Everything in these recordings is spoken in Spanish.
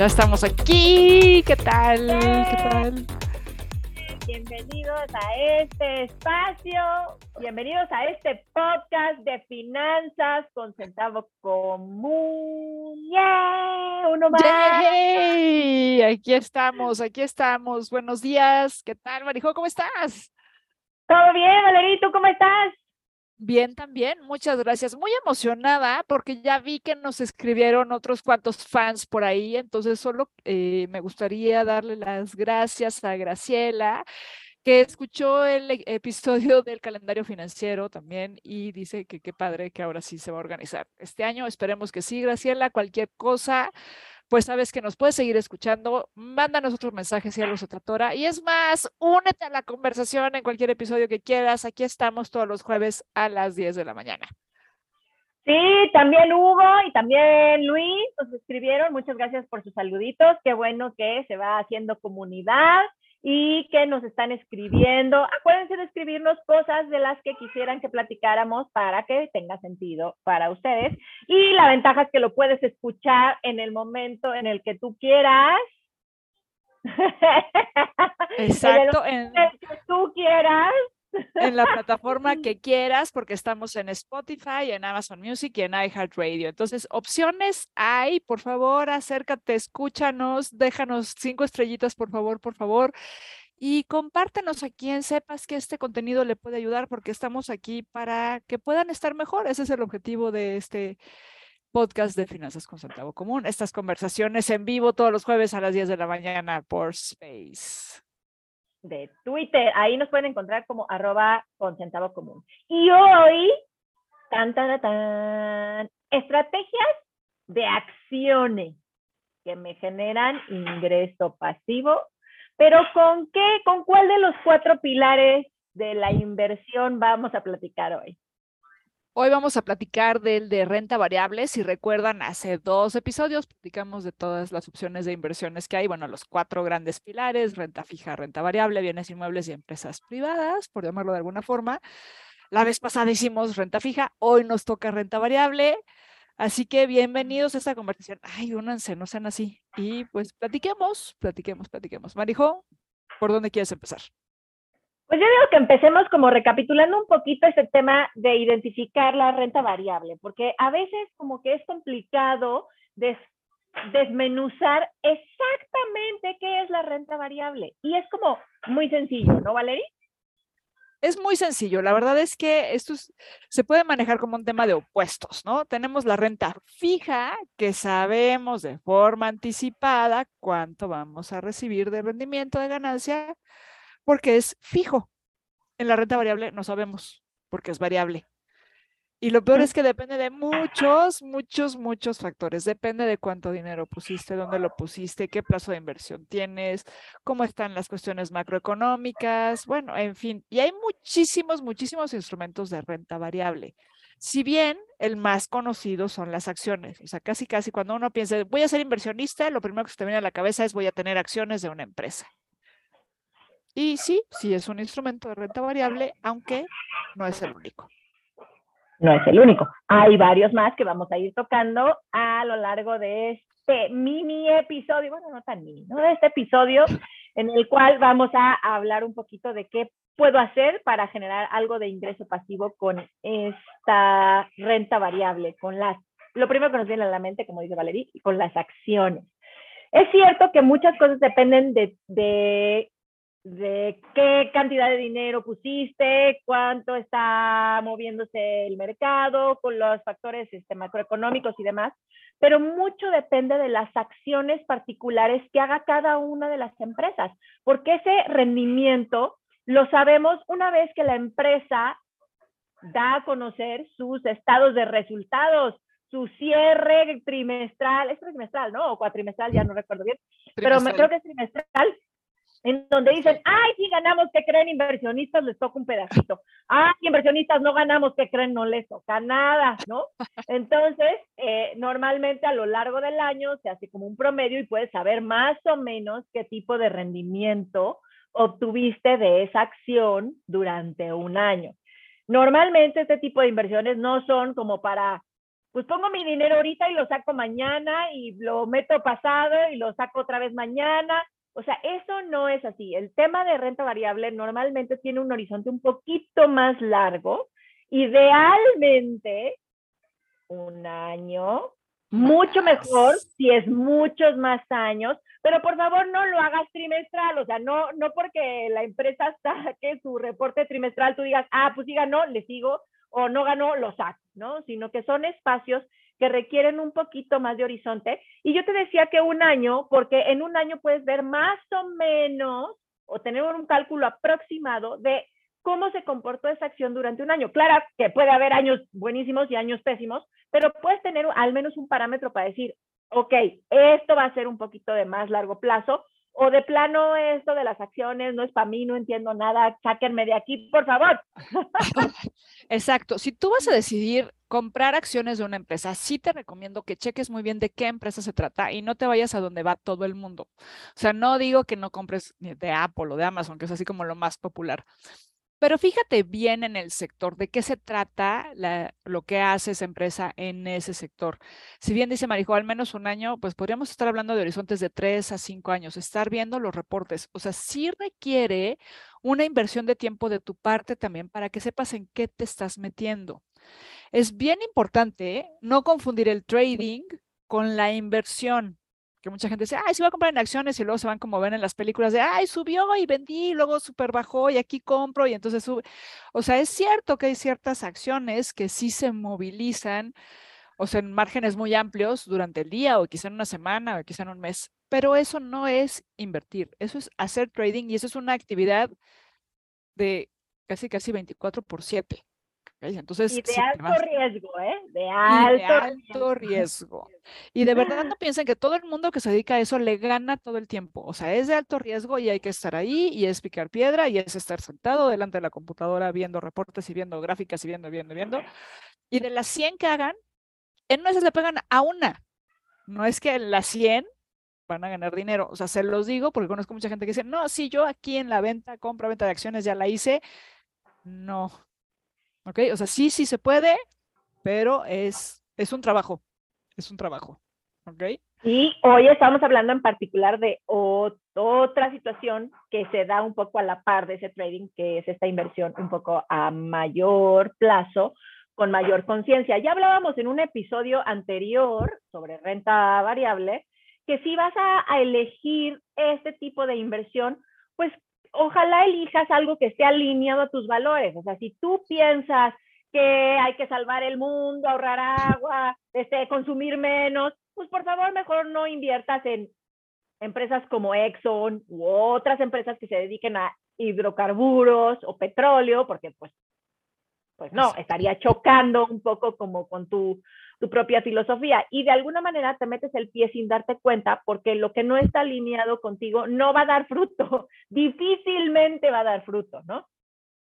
Ya estamos aquí. ¿Qué tal? ¿Qué tal? Bienvenidos a este espacio, bienvenidos a este podcast de finanzas con centavo común. ¡Yeah! Uno más. ¡Yay! Aquí estamos, aquí estamos. Buenos días. ¿Qué tal, Marijo? ¿Cómo estás? Todo bien, Valerito, ¿cómo estás? Bien, también, muchas gracias. Muy emocionada porque ya vi que nos escribieron otros cuantos fans por ahí, entonces solo eh, me gustaría darle las gracias a Graciela, que escuchó el e, episodio del calendario financiero también y dice que qué padre que ahora sí se va a organizar este año. Esperemos que sí, Graciela, cualquier cosa pues sabes que nos puedes seguir escuchando, mándanos otros mensajes si algo se tratora. Y es más, únete a la conversación en cualquier episodio que quieras. Aquí estamos todos los jueves a las 10 de la mañana. Sí, también Hugo y también Luis nos escribieron. Muchas gracias por sus saluditos. Qué bueno que se va haciendo comunidad y que nos están escribiendo. Acuérdense de escribirnos cosas de las que quisieran que platicáramos para que tenga sentido para ustedes. Y la ventaja es que lo puedes escuchar en el momento en el que tú quieras. Exacto. en el que tú quieras en la plataforma que quieras, porque estamos en Spotify, en Amazon Music y en iHeartRadio. Entonces, opciones hay, por favor, acércate, escúchanos, déjanos cinco estrellitas, por favor, por favor. Y compártenos a quien sepas que este contenido le puede ayudar, porque estamos aquí para que puedan estar mejor. Ese es el objetivo de este podcast de Finanzas con Centavo Común. Estas conversaciones en vivo todos los jueves a las 10 de la mañana por Space de Twitter. Ahí nos pueden encontrar como arroba con centavo común. Y hoy, tan, tan, tan, estrategias de acciones que me generan ingreso pasivo. Pero ¿con qué? ¿Con cuál de los cuatro pilares de la inversión vamos a platicar hoy? Hoy vamos a platicar del de renta variable. Si recuerdan, hace dos episodios platicamos de todas las opciones de inversiones que hay. Bueno, los cuatro grandes pilares, renta fija, renta variable, bienes inmuebles y empresas privadas, por llamarlo de alguna forma. La vez pasada hicimos renta fija, hoy nos toca renta variable. Así que bienvenidos a esta conversación. Ay, únanse, no sean así. Y pues platiquemos, platiquemos, platiquemos. Marijo, ¿por dónde quieres empezar? Pues yo digo que empecemos como recapitulando un poquito ese tema de identificar la renta variable, porque a veces como que es complicado desmenuzar exactamente qué es la renta variable. Y es como muy sencillo, ¿no, Valerie? Es muy sencillo. La verdad es que esto se puede manejar como un tema de opuestos, ¿no? Tenemos la renta fija, que sabemos de forma anticipada cuánto vamos a recibir de rendimiento de ganancia porque es fijo. En la renta variable no sabemos porque es variable. Y lo peor es que depende de muchos, muchos, muchos factores. Depende de cuánto dinero pusiste, dónde lo pusiste, qué plazo de inversión tienes, cómo están las cuestiones macroeconómicas, bueno, en fin. Y hay muchísimos, muchísimos instrumentos de renta variable. Si bien el más conocido son las acciones, o sea, casi, casi cuando uno piensa, voy a ser inversionista, lo primero que se te viene a la cabeza es voy a tener acciones de una empresa. Y sí, sí es un instrumento de renta variable, aunque no es el único. No es el único. Hay varios más que vamos a ir tocando a lo largo de este mini episodio, bueno, no tan mini, ¿no? De este episodio en el cual vamos a hablar un poquito de qué puedo hacer para generar algo de ingreso pasivo con esta renta variable, con las, lo primero que nos viene a la mente, como dice Valerie, con las acciones. Es cierto que muchas cosas dependen de, de de qué cantidad de dinero pusiste, cuánto está moviéndose el mercado, con los factores este, macroeconómicos y demás, pero mucho depende de las acciones particulares que haga cada una de las empresas, porque ese rendimiento lo sabemos una vez que la empresa da a conocer sus estados de resultados, su cierre trimestral, es trimestral, ¿no? O cuatrimestral, ya no recuerdo bien, pero creo que es trimestral, en donde dicen, ay, si ganamos, que creen inversionistas? Les toca un pedacito. Ay, inversionistas no ganamos, que creen? No les toca nada, ¿no? Entonces, eh, normalmente a lo largo del año se hace como un promedio y puedes saber más o menos qué tipo de rendimiento obtuviste de esa acción durante un año. Normalmente este tipo de inversiones no son como para, pues pongo mi dinero ahorita y lo saco mañana y lo meto pasado y lo saco otra vez mañana o sea, eso no es así. El tema de renta variable normalmente tiene un horizonte un poquito más largo. Idealmente, un año, mucho mejor si es muchos más años, pero por favor no lo hagas trimestral, o sea, no, no porque la empresa saque su reporte trimestral, tú digas, ah, pues sí ganó, le sigo, o no ganó, lo saco, ¿no? Sino que son espacios que requieren un poquito más de horizonte. Y yo te decía que un año, porque en un año puedes ver más o menos o tener un cálculo aproximado de cómo se comportó esa acción durante un año. Claro que puede haber años buenísimos y años pésimos, pero puedes tener al menos un parámetro para decir, ok, esto va a ser un poquito de más largo plazo, o de plano esto de las acciones no es para mí, no entiendo nada, sáquenme de aquí, por favor. Exacto. Si tú vas a decidir comprar acciones de una empresa, sí te recomiendo que cheques muy bien de qué empresa se trata y no te vayas a donde va todo el mundo. O sea, no digo que no compres de Apple o de Amazon, que es así como lo más popular, pero fíjate bien en el sector, de qué se trata lo que hace esa empresa en ese sector. Si bien dice Marijo, al menos un año, pues podríamos estar hablando de horizontes de tres a cinco años, estar viendo los reportes. O sea, sí requiere una inversión de tiempo de tu parte también para que sepas en qué te estás metiendo. Es bien importante no confundir el trading con la inversión que mucha gente dice, ay, se va a comprar en acciones y luego se van como ven en las películas de, ay, subió y vendí, y luego super bajó y aquí compro y entonces sube. O sea, es cierto que hay ciertas acciones que sí se movilizan, o sea, en márgenes muy amplios durante el día o quizá en una semana o quizá en un mes, pero eso no es invertir, eso es hacer trading y eso es una actividad de casi, casi 24 por 7. Entonces, y de alto riesgo, ¿eh? De alto, riesgo. Y de verdad no piensen que todo el mundo que se dedica a eso le gana todo el tiempo. O sea, es de alto riesgo y hay que estar ahí y es picar piedra y es estar sentado delante de la computadora viendo reportes y viendo gráficas y viendo, viendo, viendo. Y de las 100 que hagan, en una le pegan a una. No es que en las 100 van a ganar dinero. O sea, se los digo porque conozco mucha gente que dice, no, si yo aquí en la venta, compra, venta de acciones ya la hice. No, ¿Ok? O sea, sí, sí se puede, pero es, es un trabajo, es un trabajo. ¿Ok? Y hoy estamos hablando en particular de otra situación que se da un poco a la par de ese trading, que es esta inversión un poco a mayor plazo, con mayor conciencia. Ya hablábamos en un episodio anterior sobre renta variable, que si vas a, a elegir este tipo de inversión, pues ojalá elijas algo que esté alineado a tus valores. O sea, si tú piensas que hay que salvar el mundo, ahorrar agua, este, consumir menos, pues por favor mejor no inviertas en empresas como Exxon u otras empresas que se dediquen a hidrocarburos o petróleo, porque pues, pues no, estaría chocando un poco como con tu tu propia filosofía y de alguna manera te metes el pie sin darte cuenta porque lo que no está alineado contigo no va a dar fruto, difícilmente va a dar fruto, ¿no?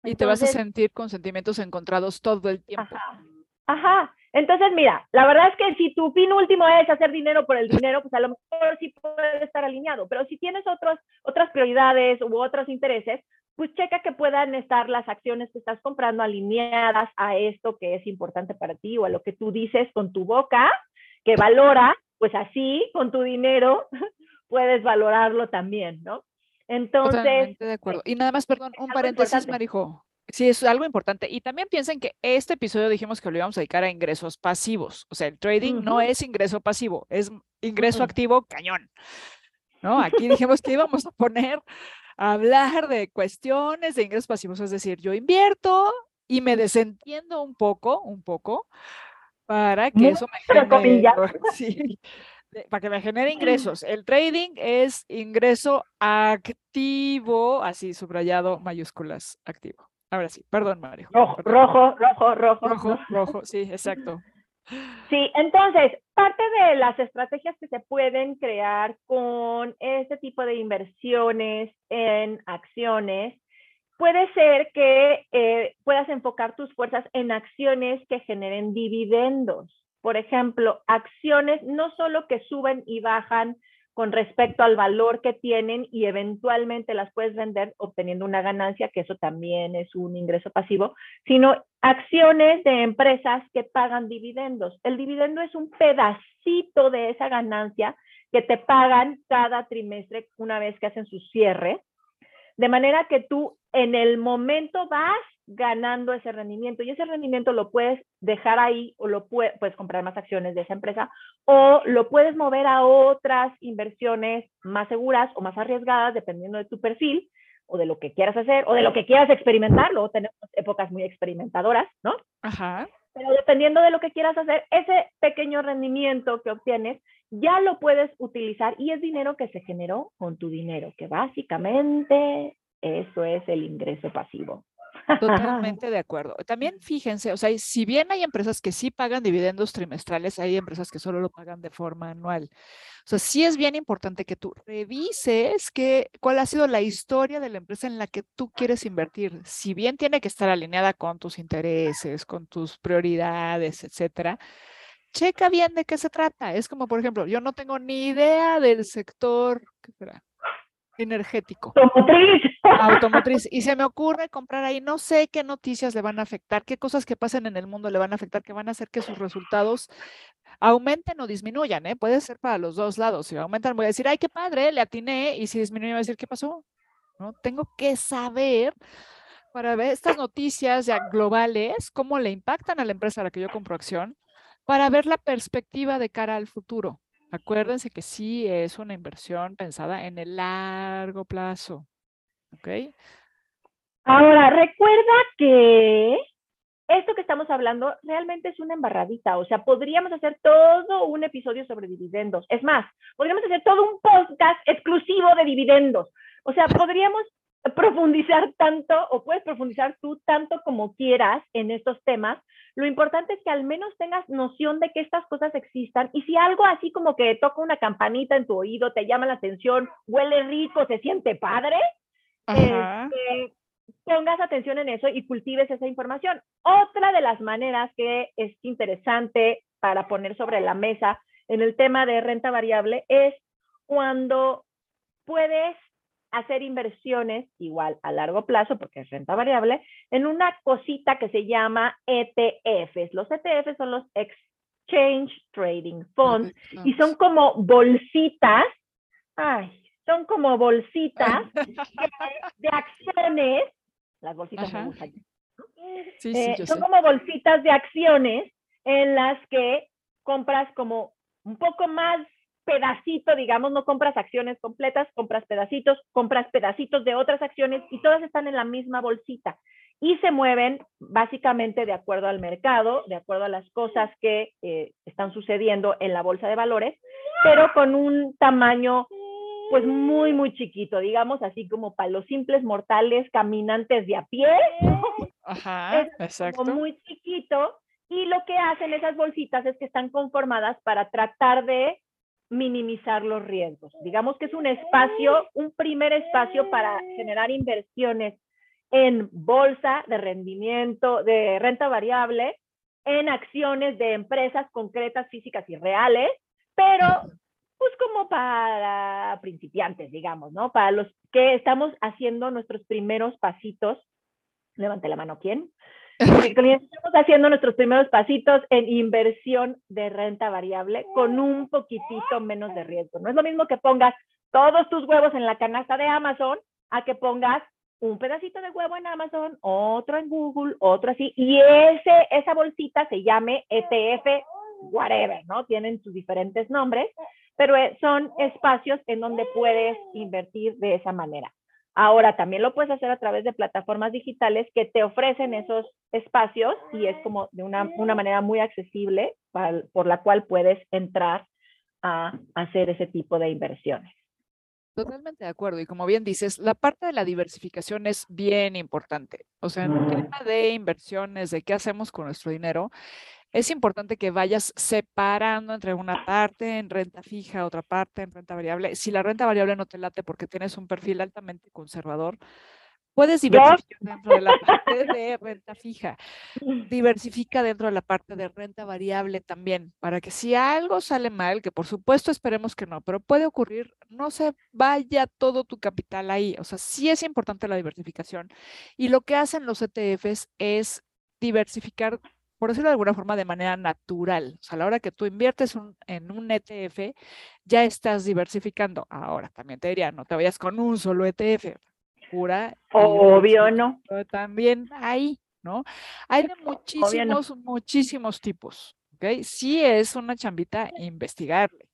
Y te vas a sentir con sentimientos encontrados todo el tiempo. Ajá, ajá. Entonces, mira, la verdad es que si tu fin último es hacer dinero por el dinero, pues a lo mejor sí puede estar alineado, pero si tienes otros, otras prioridades u otros intereses, pues checa que puedan estar las acciones que estás comprando alineadas a esto que es importante para ti o a lo que tú dices con tu boca, que valora, pues así con tu dinero puedes valorarlo también, ¿no? Entonces... Totalmente de acuerdo. Y nada más, perdón, un paréntesis, Marijo. Sí, es algo importante. Y también piensen que este episodio dijimos que lo íbamos a dedicar a ingresos pasivos. O sea, el trading no es ingreso pasivo, es ingreso activo cañón. ¿No? Aquí dijimos que íbamos a poner hablar de cuestiones de ingresos pasivos, es decir, yo invierto y me desentiendo un poco, un poco, para que eso me genere, para que me genere ingresos. El trading es ingreso activo, así subrayado, mayúsculas, activo. Ahora sí, perdón, Mario. Rojo, rojo, rojo, rojo. Rojo, rojo, sí, exacto. Sí, entonces, parte de las estrategias que se pueden crear con este tipo de inversiones en acciones, puede ser que eh, puedas enfocar tus fuerzas en acciones que generen dividendos. Por ejemplo, acciones no solo que suben y bajan con respecto al valor que tienen y eventualmente las puedes vender obteniendo una ganancia, que eso también es un ingreso pasivo, sino acciones de empresas que pagan dividendos. El dividendo es un pedacito de esa ganancia que te pagan cada trimestre una vez que hacen su cierre, de manera que tú en el momento vas ganando ese rendimiento y ese rendimiento lo puedes dejar ahí o lo puedes, comprar más acciones de esa empresa o lo puedes mover a otras inversiones más seguras o más arriesgadas dependiendo de tu perfil o de lo que quieras hacer o de lo que quieras experimentar. Luego tenemos épocas muy experimentadoras, ¿no? Ajá. Pero dependiendo de lo que quieras hacer, ese pequeño rendimiento que obtienes ya lo puedes utilizar y es dinero que se generó con tu dinero, que básicamente eso es el ingreso pasivo. Totalmente de acuerdo. También fíjense, o sea, si bien hay empresas que sí pagan dividendos trimestrales, hay empresas que solo lo pagan de forma anual. O sea, sí es bien importante que tú revises que, cuál ha sido la historia de la empresa en la que tú quieres invertir. Si bien tiene que estar alineada con tus intereses, con tus prioridades, etcétera, checa bien de qué se trata. Es como, por ejemplo, yo no tengo ni idea del sector, ¿qué será? Energético. Automotriz. Automotriz. Y se me ocurre comprar ahí, no sé qué noticias le van a afectar, qué cosas que pasen en el mundo le van a afectar, que van a hacer que sus resultados aumenten o disminuyan, ¿eh? Puede ser para los dos lados. Si aumentan, voy a decir, ay, qué padre, le atiné, y si disminuye, voy a decir, ¿qué pasó? ¿No? Tengo que saber para ver estas noticias ya globales, cómo le impactan a la empresa a la que yo compro acción, para ver la perspectiva de cara al futuro. Acuérdense que sí es una inversión pensada en el largo plazo. ¿Ok? Ahora, recuerda que esto que estamos hablando realmente es una embarradita. O sea, podríamos hacer todo un episodio sobre dividendos. Es más, podríamos hacer todo un podcast exclusivo de dividendos. O sea, podríamos profundizar tanto o puedes profundizar tú tanto como quieras en estos temas. Lo importante es que al menos tengas noción de que estas cosas existan y si algo así como que toca una campanita en tu oído, te llama la atención, huele rico, se siente padre, este, pongas atención en eso y cultives esa información. Otra de las maneras que es interesante para poner sobre la mesa en el tema de renta variable es cuando puedes hacer inversiones igual a largo plazo, porque es renta variable, en una cosita que se llama ETFs. Los ETFs son los Exchange Trading Funds y son como bolsitas, ay, son como bolsitas de, acciones, las bolsitas eh, son como bolsitas de acciones en las que compras como un poco más pedacito, digamos, no compras acciones completas, compras pedacitos, compras pedacitos de otras acciones y todas están en la misma bolsita y se mueven básicamente de acuerdo al mercado, de acuerdo a las cosas que eh, están sucediendo en la bolsa de valores, pero con un tamaño pues muy, muy chiquito, digamos, así como para los simples mortales caminantes de a pie. Ajá, exacto. muy chiquito. Y lo que hacen esas bolsitas es que están conformadas para tratar de minimizar los riesgos. Digamos que es un espacio, un primer espacio para generar inversiones en bolsa de rendimiento, de renta variable, en acciones de empresas concretas, físicas y reales, pero pues como para principiantes, digamos, ¿no? Para los que estamos haciendo nuestros primeros pasitos. Levante la mano, ¿quién? Estamos haciendo nuestros primeros pasitos en inversión de renta variable con un poquitito menos de riesgo. No es lo mismo que pongas todos tus huevos en la canasta de Amazon a que pongas un pedacito de huevo en Amazon, otro en Google, otro así, y ese, esa bolsita se llame ETF, whatever, ¿no? Tienen sus diferentes nombres, pero eh, son espacios en donde puedes invertir de esa manera. Ahora también lo puedes hacer a través de plataformas digitales que te ofrecen esos espacios y es como de una, manera muy accesible por la cual puedes entrar a hacer ese tipo de inversiones. Totalmente de acuerdo. Y como bien dices, la parte de la diversificación es bien importante. O sea, en el tema de inversiones, de qué hacemos con nuestro dinero, es importante que vayas separando entre una parte en renta fija, otra parte en renta variable. Si la renta variable no te late porque tienes un perfil altamente conservador, puedes diversificar dentro de la parte de renta fija. Diversifica dentro de la parte de renta variable también, para que si algo sale mal, que por supuesto esperemos que no, pero puede ocurrir, no se vaya todo tu capital ahí. O sea, sí es importante la diversificación. Y lo que hacen los ETFs es diversificar por decirlo de alguna forma, de manera natural. O sea, a la hora que tú inviertes en un ETF, ya estás diversificando. Ahora, también te diría, no te vayas con un solo ETF. Pura. Obvio, ¿no? También hay, ¿no? Hay de muchísimos, muchísimos tipos. ¿Ok? Sí es una chambita investigarle.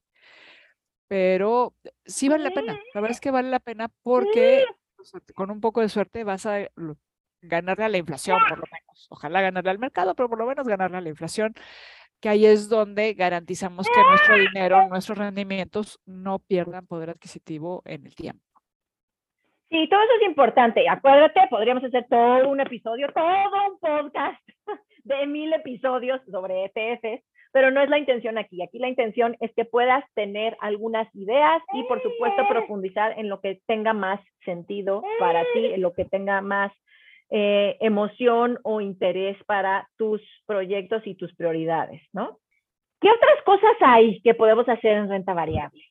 Pero sí vale la pena. La verdad es que vale la pena porque con un poco de suerte vas a ganarle a la inflación, por lo menos. Ojalá ganarle al mercado, pero por lo menos ganarle a la inflación, que ahí es donde garantizamos que nuestro dinero, nuestros rendimientos no pierdan poder adquisitivo en el tiempo. Sí, todo eso es importante. Acuérdate, podríamos hacer todo un episodio, todo un podcast de mil episodios sobre ETFs, pero no es la intención aquí. Aquí la intención es que puedas tener algunas ideas y, por supuesto, profundizar en lo que tenga más sentido para ti, en lo que tenga más eh, emoción o interés para tus proyectos y tus prioridades, ¿no? ¿Qué otras cosas hay que podemos hacer en renta variable?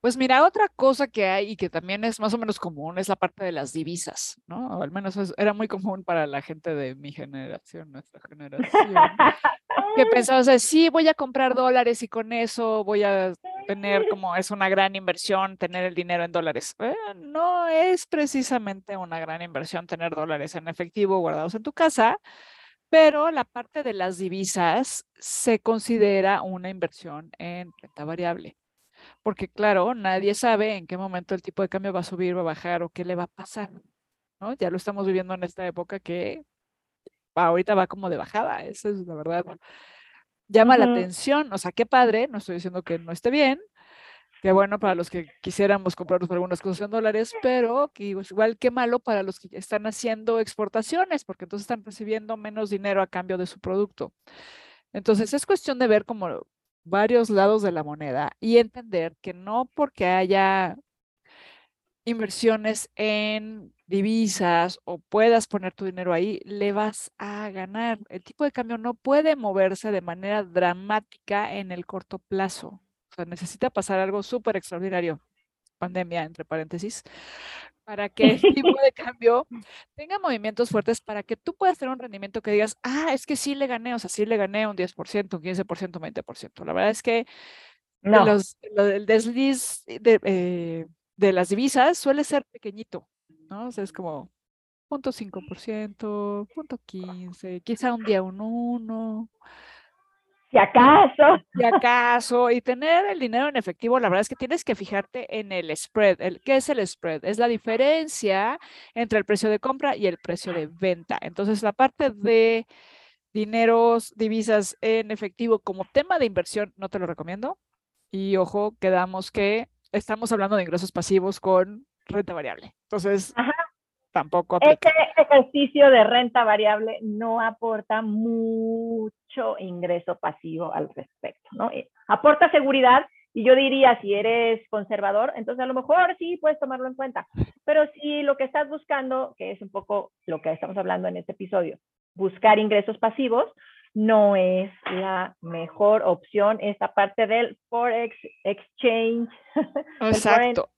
Pues mira, otra cosa que hay y que también es más o menos común es la parte de las divisas, ¿no? O al menos era muy común para la gente de mi generación, nuestra generación, que pensaba, o sea, sí, voy a comprar dólares y con eso voy a tener como es una gran inversión tener el dinero en dólares. Eh, no es precisamente una gran inversión tener dólares en efectivo guardados en tu casa, pero la parte de las divisas se considera una inversión en renta variable porque claro, nadie sabe en qué momento el tipo de cambio va a subir, va a bajar o qué le va a pasar, ¿no? Ya lo estamos viviendo en esta época que ahorita va como de bajada, eso es la verdad. Llama la atención, o sea, qué padre, no estoy diciendo que no esté bien, qué bueno para los que quisiéramos comprarnos algunas cosas en dólares, pero que igual qué malo para los que están haciendo exportaciones, porque entonces están recibiendo menos dinero a cambio de su producto. Entonces es cuestión de ver cómo varios lados de la moneda y entender que no porque haya inversiones en divisas o puedas poner tu dinero ahí, le vas a ganar. El tipo de cambio no puede moverse de manera dramática en el corto plazo. O sea, necesita pasar algo súper extraordinario, pandemia entre paréntesis, para que el tipo de cambio tenga movimientos fuertes para que tú puedas tener un rendimiento que digas, ah, es que sí le gané, o sea, sí le gané un 10%, un 15%, un 20%. La verdad es que no. los, el desliz de, eh, de, las divisas suele ser pequeñito, ¿no? O sea, es como 0.5%, 0.15, quizá un día un 1, si acaso. Si acaso. Y tener el dinero en efectivo, la verdad es que tienes que fijarte en el spread. El, ¿Qué es el spread? Es la diferencia entre el precio de compra y el precio de venta. Entonces, la parte de dineros, divisas en efectivo como tema de inversión, no te lo recomiendo. Y ojo, quedamos que estamos hablando de ingresos pasivos con renta variable. Entonces, tampoco Este ejercicio de renta variable no aporta mucho ingreso pasivo al respecto, ¿no? Eh, aporta seguridad y yo diría, si eres conservador, entonces a lo mejor sí puedes tomarlo en cuenta. Pero si lo que estás buscando, que es un poco lo que estamos hablando en este episodio, buscar ingresos pasivos, no es la mejor opción esta parte del Forex Exchange. Exacto.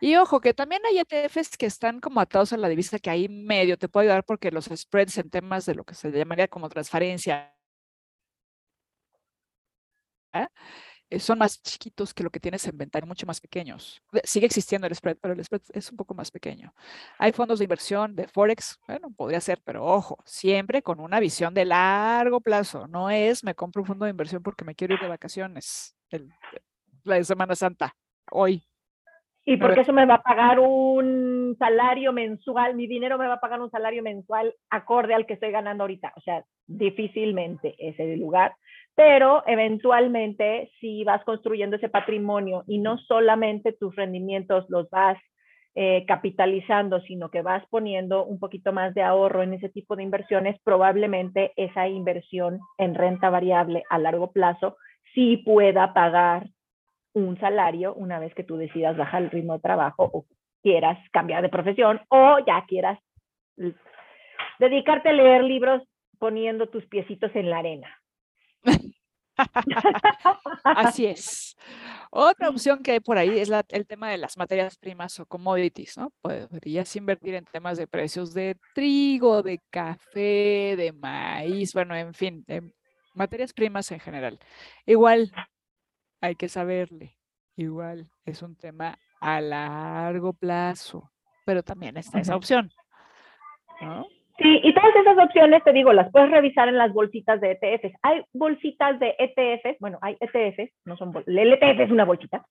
Y ojo, que también hay ETFs que están como atados a la divisa que ahí medio te puede ayudar porque los spreads en temas de lo que se llamaría como transferencia eh, son más chiquitos que lo que tienes en venta, mucho más pequeños. Sigue existiendo el spread, pero el spread es un poco más pequeño. Hay fondos de inversión de Forex, bueno, podría ser, pero ojo, siempre con una visión de largo plazo. No es me compro un fondo de inversión porque me quiero ir de vacaciones la Semana Santa, hoy, y porque eso me va a pagar un salario mensual, mi dinero me va a pagar un salario mensual acorde al que estoy ganando ahorita. O sea, difícilmente es el lugar, pero eventualmente si vas construyendo ese patrimonio y no solamente tus rendimientos los vas eh, capitalizando, sino que vas poniendo un poquito más de ahorro en ese tipo de inversiones, probablemente esa inversión en renta variable a largo plazo sí pueda pagar un salario una vez que tú decidas bajar el ritmo de trabajo o quieras cambiar de profesión o ya quieras dedicarte a leer libros poniendo tus piecitos en la arena. Así es. Otra opción que hay por ahí es el tema de las materias primas o commodities, ¿no? Podrías invertir en temas de precios de trigo, de café, de maíz, bueno, en fin, materias primas en general. Igual hay que saberle, igual es un tema a largo plazo, pero también está esa opción, ¿no? Sí, y todas esas opciones, te digo, las puedes revisar en las bolsitas de ETFs. Hay bolsitas de ETFs, bueno, hay ETFs, no son el ETF es una bolsita.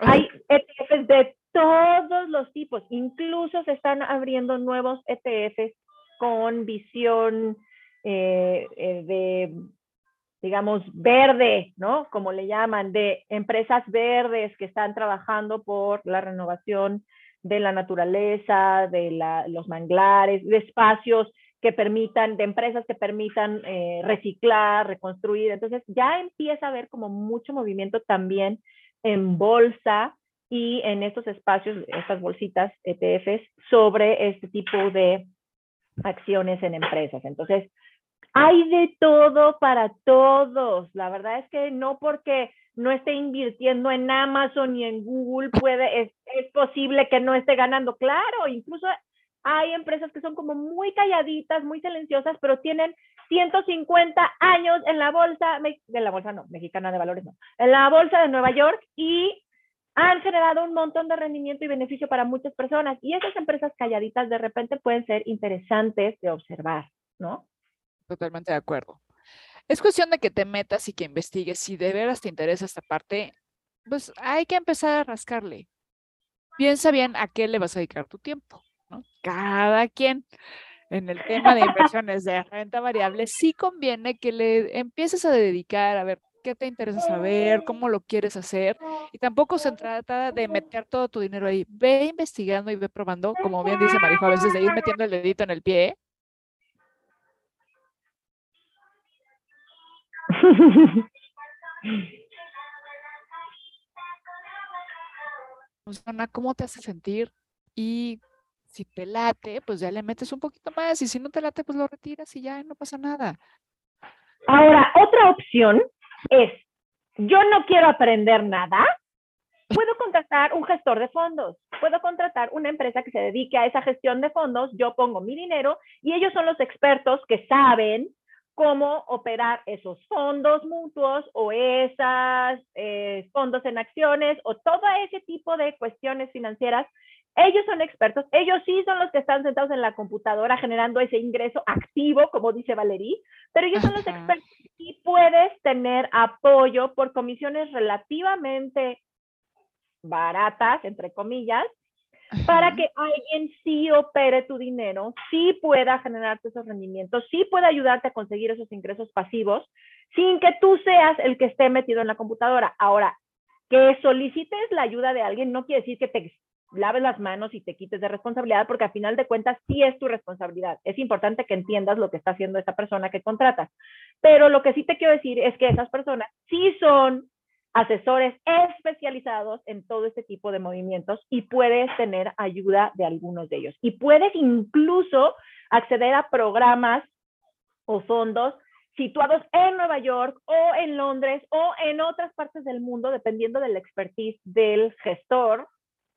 Hay ETFs de todos los tipos, incluso se están abriendo nuevos ETFs con visión eh, eh, de, digamos, verde, ¿no? Como le llaman, de empresas verdes que están trabajando por la renovación de la naturaleza, de los manglares, de espacios que permitan, de empresas que permitan eh, reciclar, reconstruir. Entonces ya empieza a haber como mucho movimiento también en bolsa y en estos espacios, estas bolsitas ETFs, sobre este tipo de acciones en empresas. Entonces, hay de todo para todos. La verdad es que no porque no esté invirtiendo en Amazon y en Google, puede, es, es posible que no esté ganando. Claro, incluso hay empresas que son como muy calladitas, muy silenciosas, pero tienen 150 años en la bolsa, de la bolsa no, mexicana de valores no, en la bolsa de Nueva York y han generado un montón de rendimiento y beneficio para muchas personas. Y esas empresas calladitas de repente pueden ser interesantes de observar, ¿no? Totalmente de acuerdo. Es cuestión de que te metas y que investigues. Si de veras te interesa esta parte, pues hay que empezar a rascarle. Piensa bien a qué le vas a dedicar tu tiempo. ¿no? Cada quien en el tema de inversiones de renta variable, sí conviene que le empieces a dedicar a ver qué te interesa saber, cómo lo quieres hacer. Y tampoco se trata de meter todo tu dinero ahí. Ve investigando y ve probando, como bien dice Marijo, a veces de ir metiendo el dedito en el pie cómo te hace sentir y si te late, pues ya le metes un poquito más y si no te late, pues lo retiras y ya no pasa nada. Ahora, otra opción es, yo no quiero aprender nada, puedo contratar un gestor de fondos, puedo contratar una empresa que se dedique a esa gestión de fondos, yo pongo mi dinero y ellos son los expertos que saben cómo operar esos fondos mutuos o esos eh, fondos en acciones o todo ese tipo de cuestiones financieras. Ellos son expertos, ellos sí son los que están sentados en la computadora generando ese ingreso activo, como dice Valerie, pero ellos son los expertos y puedes tener apoyo por comisiones relativamente baratas, entre comillas, para que alguien sí opere tu dinero, sí pueda generarte esos rendimientos, sí pueda ayudarte a conseguir esos ingresos pasivos sin que tú seas el que esté metido en la computadora. Ahora, que solicites la ayuda de alguien no quiere decir que te laves las manos y te quites de responsabilidad, porque al final de cuentas sí es tu responsabilidad. Es importante que entiendas lo que está haciendo esa persona que contratas. Pero lo que sí te quiero decir es que esas personas sí son asesores especializados en todo este tipo de movimientos y puedes tener ayuda de algunos de ellos. Y puedes incluso acceder a programas o fondos situados en Nueva York o en Londres o en otras partes del mundo, dependiendo de la expertise del gestor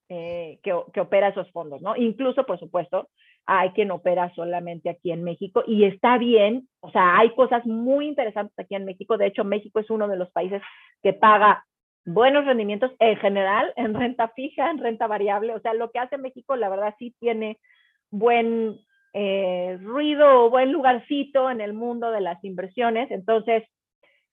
eh, que, que, opera esos fondos, ¿no? Incluso, por supuesto, hay quien opera solamente aquí en México y está bien, o sea, hay cosas muy interesantes aquí en México. De hecho, México es uno de los países que paga buenos rendimientos en general, en renta fija, en renta variable. O sea, lo que hace México, la verdad, sí tiene buen eh, ruido o buen lugarcito en el mundo de las inversiones. Entonces,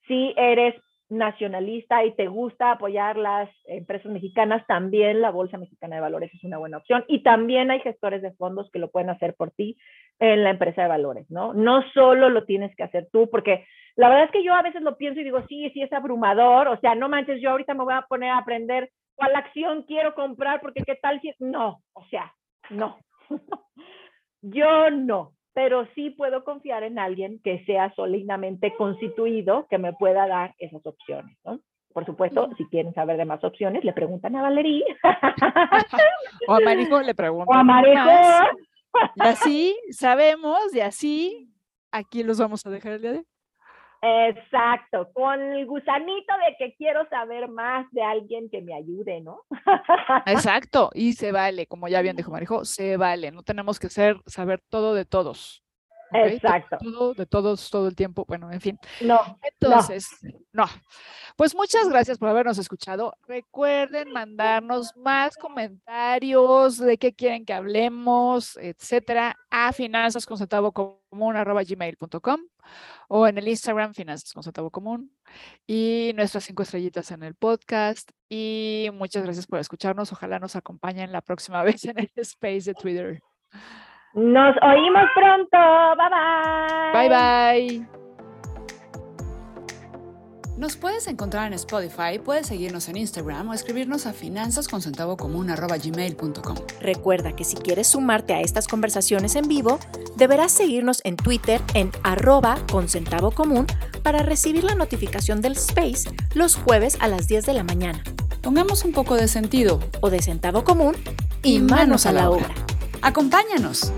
si eres nacionalista y te gusta apoyar las empresas mexicanas, también la Bolsa Mexicana de Valores es una buena opción. Y también hay gestores de fondos que lo pueden hacer por ti en la empresa de valores, ¿no? No solo lo tienes que hacer tú, porque la verdad es que yo a veces lo pienso y digo, sí, sí es abrumador, o sea, no manches, yo ahorita me voy a poner a aprender cuál acción quiero comprar, porque qué tal si... No, o sea, no. Yo no, pero sí puedo confiar en alguien que sea sólidamente constituido, que me pueda dar esas opciones, ¿no? Por supuesto, si quieren saber de más opciones, le preguntan a Valerie. o a Marijo le preguntan. O a Marijo. Y así sabemos, y así aquí los vamos a dejar el día de hoy. Exacto, con el gusanito de que quiero saber más de alguien que me ayude, ¿no? Exacto, y se vale, como ya bien dijo Marijo, se vale, no tenemos que ser, saber todo de todos. Exacto. Todo, de todos, todo el tiempo, bueno, en fin. No. Entonces, no. Pues muchas gracias por habernos escuchado. Recuerden mandarnos más comentarios de qué quieren que hablemos, etcétera, a finanzas con gmail.com o en el Instagram finanzas con centavo común y nuestras cinco estrellitas en el podcast. Y muchas gracias por escucharnos. Ojalá nos acompañen la próxima vez en el space de Twitter. Nos oímos pronto. Bye bye. Bye bye. Nos puedes encontrar en Spotify, puedes seguirnos en Instagram o escribirnos a finanzasconcentavocomún.com. Recuerda que si quieres sumarte a estas conversaciones en vivo, deberás seguirnos en Twitter en arroba común para recibir la notificación del space los jueves a las 10 de la mañana. Pongamos un poco de sentido o de centavo común y, manos, a la obra. Acompáñanos.